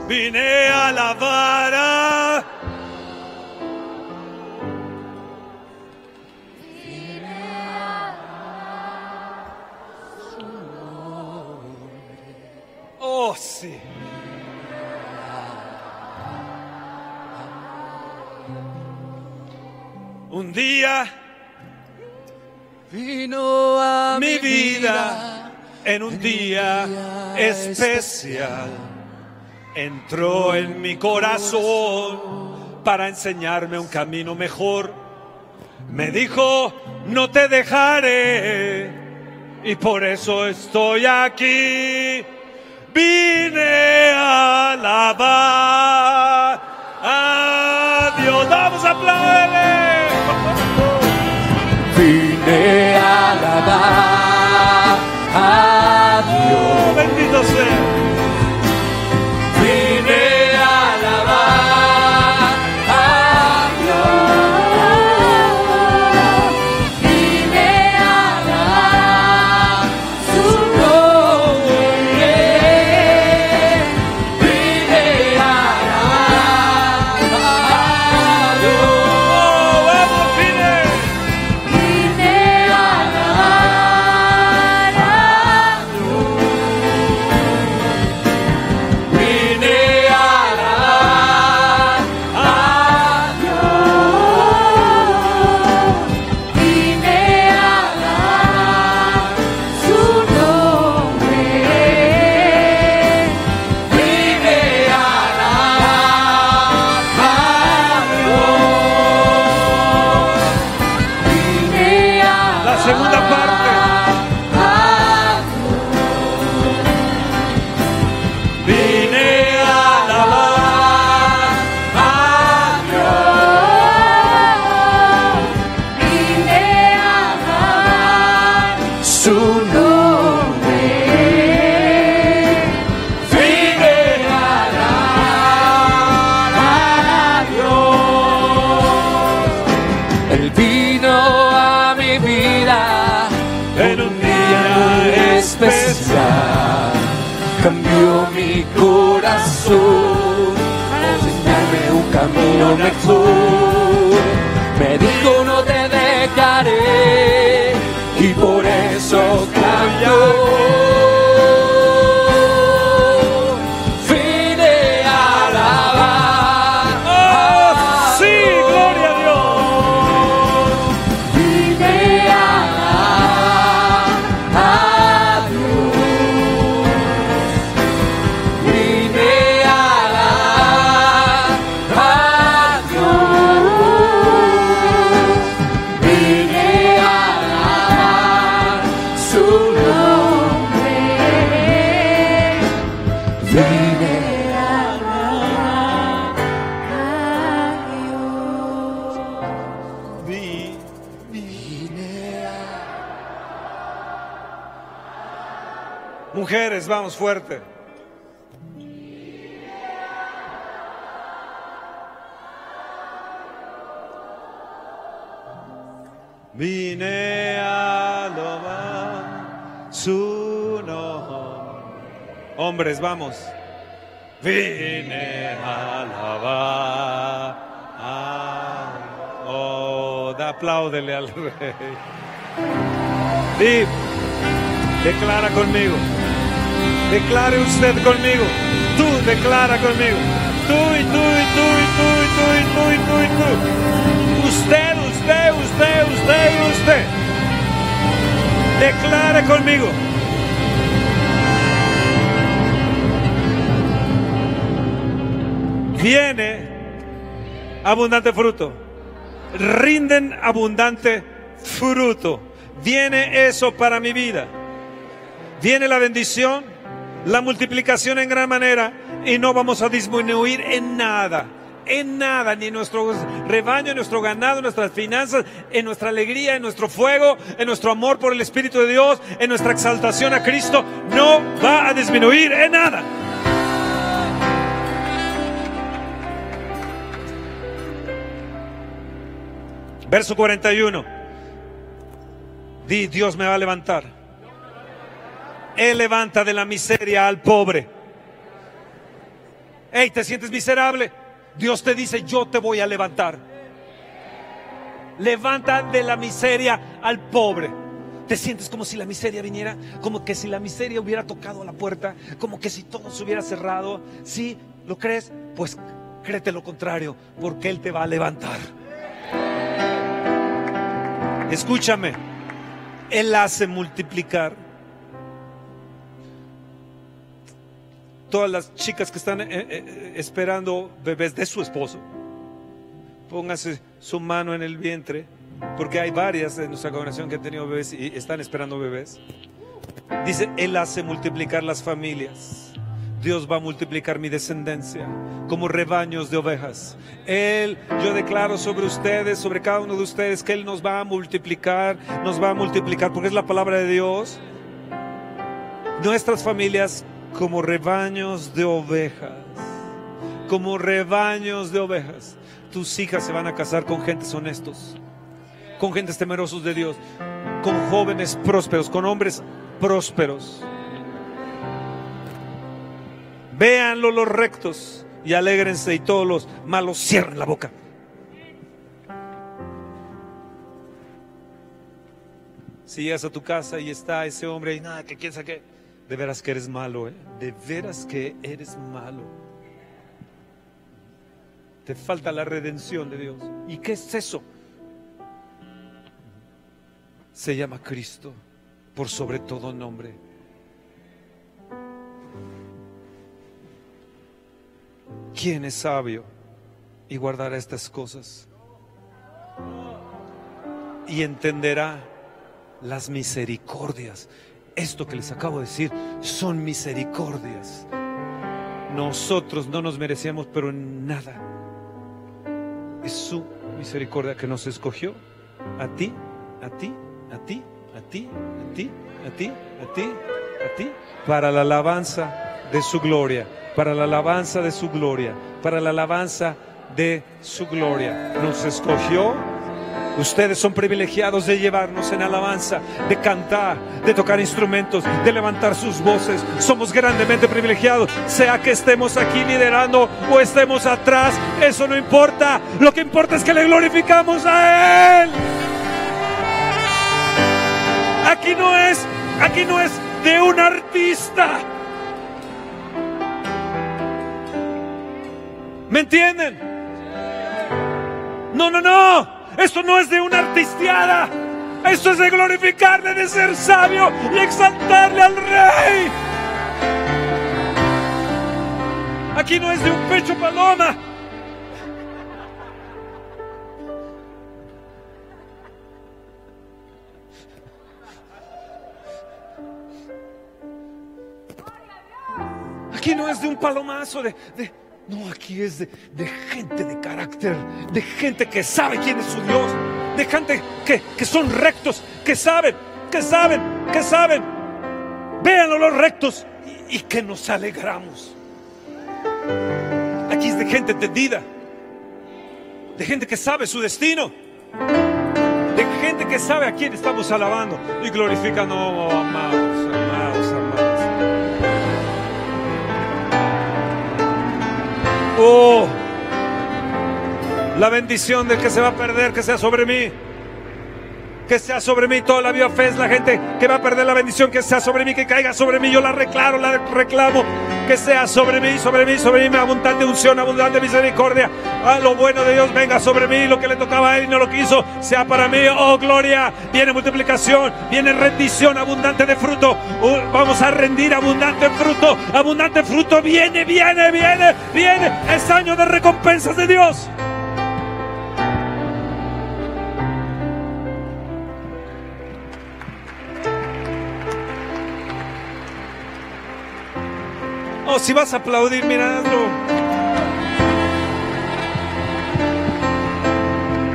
Vine a alabar a... Oh, sí. Un día
Vino a
mi vida en un día especial. Entró en mi corazón para enseñarme un camino mejor. Me dijo, no te dejaré y por eso estoy aquí. Vine a alabar a Dios. Vamos a aplaudirle.
Vine
fuerte. Vine a alabar su nombre. Hombres, vamos. Vine a alabar. a- Oh, da apláudele al rey. Di, declara conmigo. Declare usted conmigo. Tú declara conmigo. Tú y tú y tú y tú y tú y tú y tú y tú. Usted, usted, usted, usted y usted. Declare conmigo. Viene abundante fruto. Rinden abundante fruto. Viene eso para mi vida. Viene la bendición, la multiplicación en gran manera y no vamos a disminuir en nada. En nada, ni en nuestro rebaño, en nuestro ganado, en nuestras finanzas, en nuestra alegría, en nuestro fuego, en nuestro amor por el Espíritu de Dios, en nuestra exaltación a Cristo, no va a disminuir en nada. Verso 41. Di, Dios me va a levantar. Él levanta de la miseria al pobre. Hey, ¿te sientes miserable? Dios te dice, yo te voy a levantar. Levanta de la miseria al pobre. ¿Te sientes como si la miseria viniera? Como que si la miseria hubiera tocado a la puerta, como que si todo se hubiera cerrado. ¿Sí? ¿Lo crees? Pues créete lo contrario, porque Él te va a levantar. Escúchame, Él hace multiplicar. Todas las chicas que están eh, eh, esperando bebés de su esposo, póngase su mano en el vientre, porque hay varias de nuestra congregación que han tenido bebés y están esperando bebés. Dice, Él hace multiplicar las familias. Dios va a multiplicar mi descendencia como rebaños de ovejas. Él, yo declaro sobre ustedes, sobre cada uno de ustedes, que Él nos va a multiplicar, nos va a multiplicar, porque es la palabra de Dios. Nuestras familias como rebaños de ovejas, como rebaños de ovejas. Tus hijas se van a casar con gentes honestos, con gentes temerosos de Dios, con jóvenes prósperos, con hombres prósperos. Véanlo los rectos y alégrense y todos los malos cierren la boca. Si llegas a tu casa y está ese hombre y nada, que quién sabe qué, de veras que eres malo, ¿eh? De veras que eres malo. Te falta la redención de Dios. ¿Y qué es eso? Se llama Cristo por sobre todo nombre. ¿Quién es sabio y guardará estas cosas? Y entenderá las misericordias. Esto que les acabo de decir son misericordias. Nosotros no nos merecíamos, pero en nada. Es su misericordia que nos escogió a ti, a ti, a ti, a ti, a ti, a ti, a ti, a ti, para la alabanza de su gloria, para la alabanza de su gloria, para la alabanza de su gloria. Nos escogió Ustedes son privilegiados de llevarnos en alabanza, de cantar, de tocar instrumentos, de levantar sus voces. Somos grandemente privilegiados, sea que estemos aquí liderando o estemos atrás, eso no importa. Lo que importa es que le glorificamos a Él. Aquí no es, aquí no es de un artista. ¿Me entienden? No, no, no. Esto no es de una artisteada. Esto es de glorificarle, de ser sabio y exaltarle al rey. Aquí no es de un pecho paloma. Aquí no es de un palomazo de, de no, aquí es de, gente de carácter, de gente que sabe quién es su Dios, de gente que, que son rectos, que saben, que saben, que saben. véanlo los rectos y, que nos alegramos. Aquí es de gente entendida, de gente que sabe su destino, de gente que sabe a quién estamos alabando y glorificando, oh, amados, la bendición del que se va a perder, que sea sobre mí. Que sea sobre mí toda la vida fe es la gente que va a perder la bendición, que sea sobre mí, que caiga sobre mí. Yo la reclaro, la reclamo. Que sea sobre mí, sobre mí, sobre mí. Abundante unción, abundante misericordia. Ah, lo bueno de Dios venga sobre mí. Lo que le tocaba a él y no lo quiso, sea para mí. Oh, gloria. Viene multiplicación, viene rendición abundante de fruto. Uh, vamos a rendir abundante fruto. Abundante fruto. Viene, viene, viene, viene. Es año de recompensas de Dios. Si vas a aplaudir, miradlo.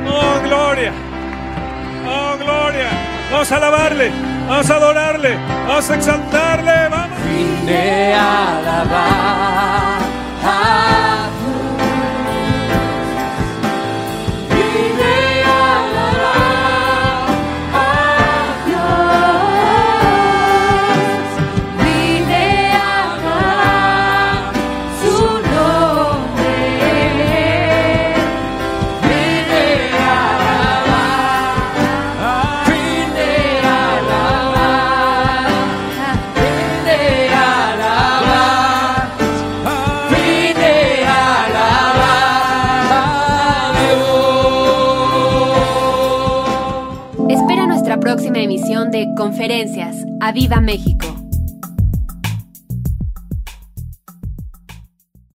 Oh, gloria. Oh, gloria. Vamos a alabarle. Vamos a adorarle. Vamos a exaltarle. Vamos.
Vine alabar
Conferencias. ¡A México!